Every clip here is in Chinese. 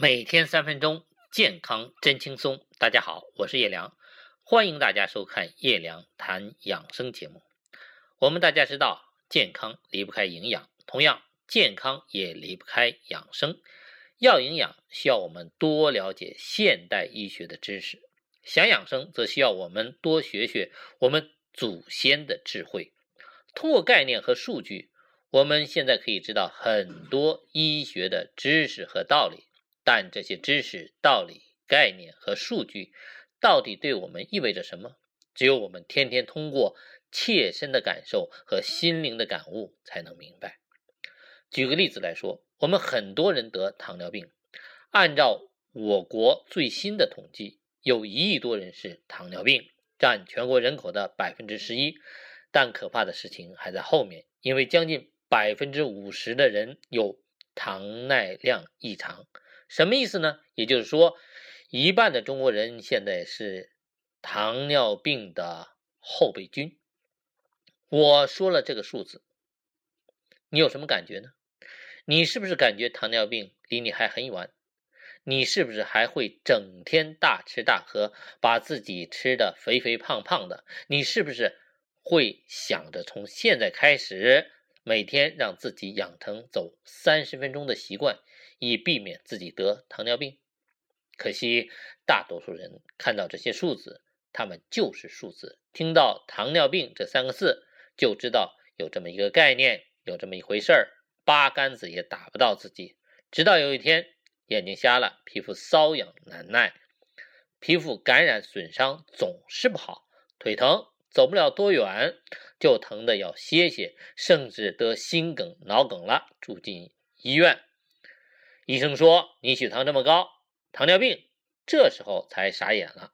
每天三分钟，健康真轻松。大家好，我是叶良，欢迎大家收看叶良谈养生节目。我们大家知道，健康离不开营养，同样，健康也离不开养生。要营养，需要我们多了解现代医学的知识；想养生，则需要我们多学学我们祖先的智慧。通过概念和数据，我们现在可以知道很多医学的知识和道理。但这些知识、道理、概念和数据，到底对我们意味着什么？只有我们天天通过切身的感受和心灵的感悟，才能明白。举个例子来说，我们很多人得糖尿病，按照我国最新的统计，有一亿多人是糖尿病，占全国人口的百分之十一。但可怕的事情还在后面，因为将近百分之五十的人有糖耐量异常。什么意思呢？也就是说，一半的中国人现在是糖尿病的后备军。我说了这个数字，你有什么感觉呢？你是不是感觉糖尿病离你还很远？你是不是还会整天大吃大喝，把自己吃的肥肥胖胖的？你是不是会想着从现在开始，每天让自己养成走三十分钟的习惯？以避免自己得糖尿病，可惜大多数人看到这些数字，他们就是数字；听到糖尿病这三个字，就知道有这么一个概念，有这么一回事儿，八竿子也打不到自己。直到有一天眼睛瞎了，皮肤瘙痒难耐，皮肤感染损伤总是不好，腿疼走不了多远就疼得要歇歇，甚至得心梗、脑梗了，住进医院。医生说：“你血糖这么高，糖尿病。”这时候才傻眼了。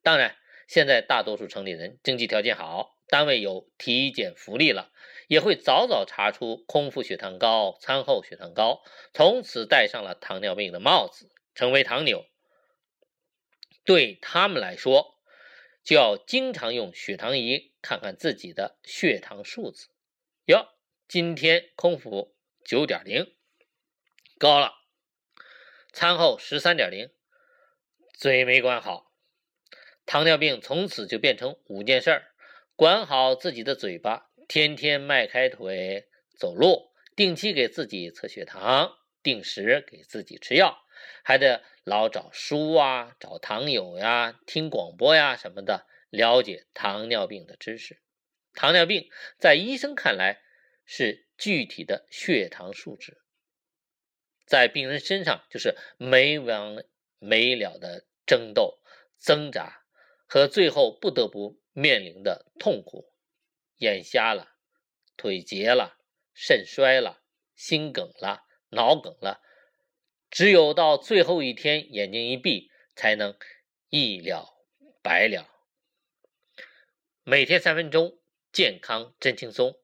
当然，现在大多数城里人经济条件好，单位有体检福利了，也会早早查出空腹血糖高、餐后血糖高，从此戴上了糖尿病的帽子，成为糖牛。对他们来说，就要经常用血糖仪看看自己的血糖数字。哟，今天空腹九点零。高了，餐后十三点零，嘴没管好，糖尿病从此就变成五件事儿：管好自己的嘴巴，天天迈开腿走路，定期给自己测血糖，定时给自己吃药，还得老找书啊、找糖友呀、听广播呀什么的，了解糖尿病的知识。糖尿病在医生看来是具体的血糖数值。在病人身上就是没完没了的争斗、挣扎和最后不得不面临的痛苦：眼瞎了、腿截了、肾衰了、心梗了、脑梗了，只有到最后一天眼睛一闭，才能一了百了。每天三分钟，健康真轻松。